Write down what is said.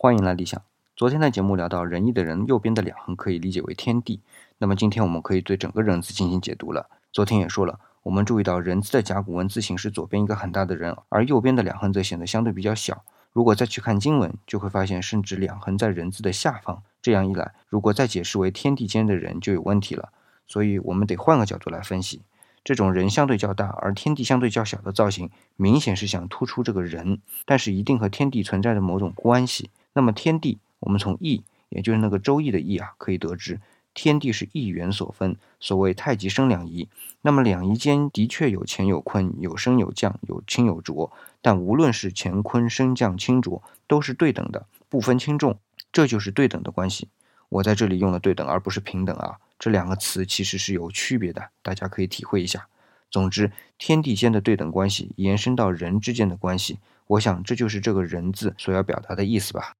欢迎来理想。昨天的节目聊到仁义的人，右边的两横可以理解为天地。那么今天我们可以对整个人字进行解读了。昨天也说了，我们注意到人字的甲骨文字形是左边一个很大的人，而右边的两横则显得相对比较小。如果再去看经文，就会发现甚至两横在人字的下方。这样一来，如果再解释为天地间的人，就有问题了。所以我们得换个角度来分析。这种人相对较大，而天地相对较小的造型，明显是想突出这个人，但是一定和天地存在着某种关系。那么天地，我们从易，也就是那个周易的易啊，可以得知，天地是一元所分。所谓太极生两仪，那么两仪间的确有乾有坤，有升有降，有清有浊。但无论是乾坤升降清浊，都是对等的，不分轻重。这就是对等的关系。我在这里用了对等，而不是平等啊。这两个词其实是有区别的，大家可以体会一下。总之，天地间的对等关系延伸到人之间的关系，我想这就是这个人字所要表达的意思吧。